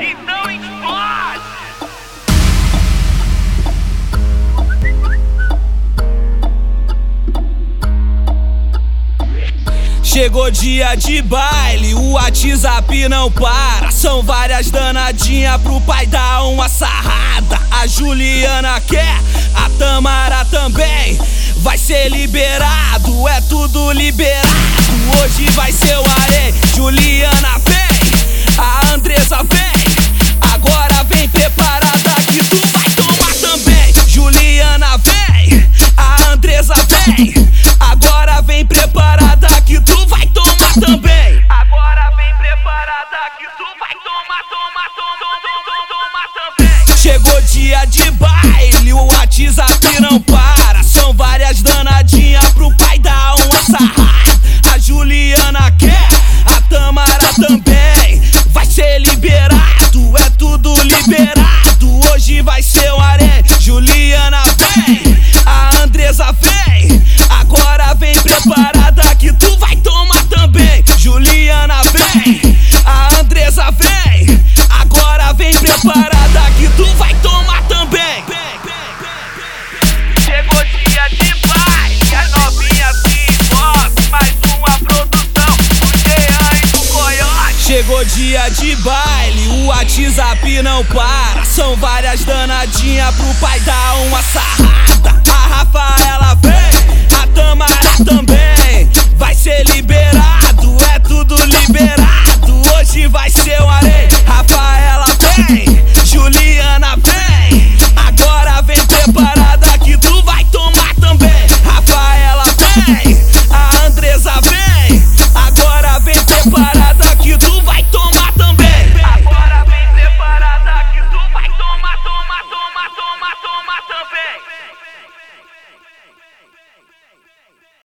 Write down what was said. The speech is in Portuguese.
Explode! Chegou dia de baile, o WhatsApp não para. São várias danadinhas pro pai dar uma sarrada. A Juliana quer, a Tamara também. Vai ser liberado, é tudo liberado. Hoje vai ser o Arei, Juliana matando. Dia de baile, o WhatsApp não para. São várias danadinhas pro pai dar uma sarra.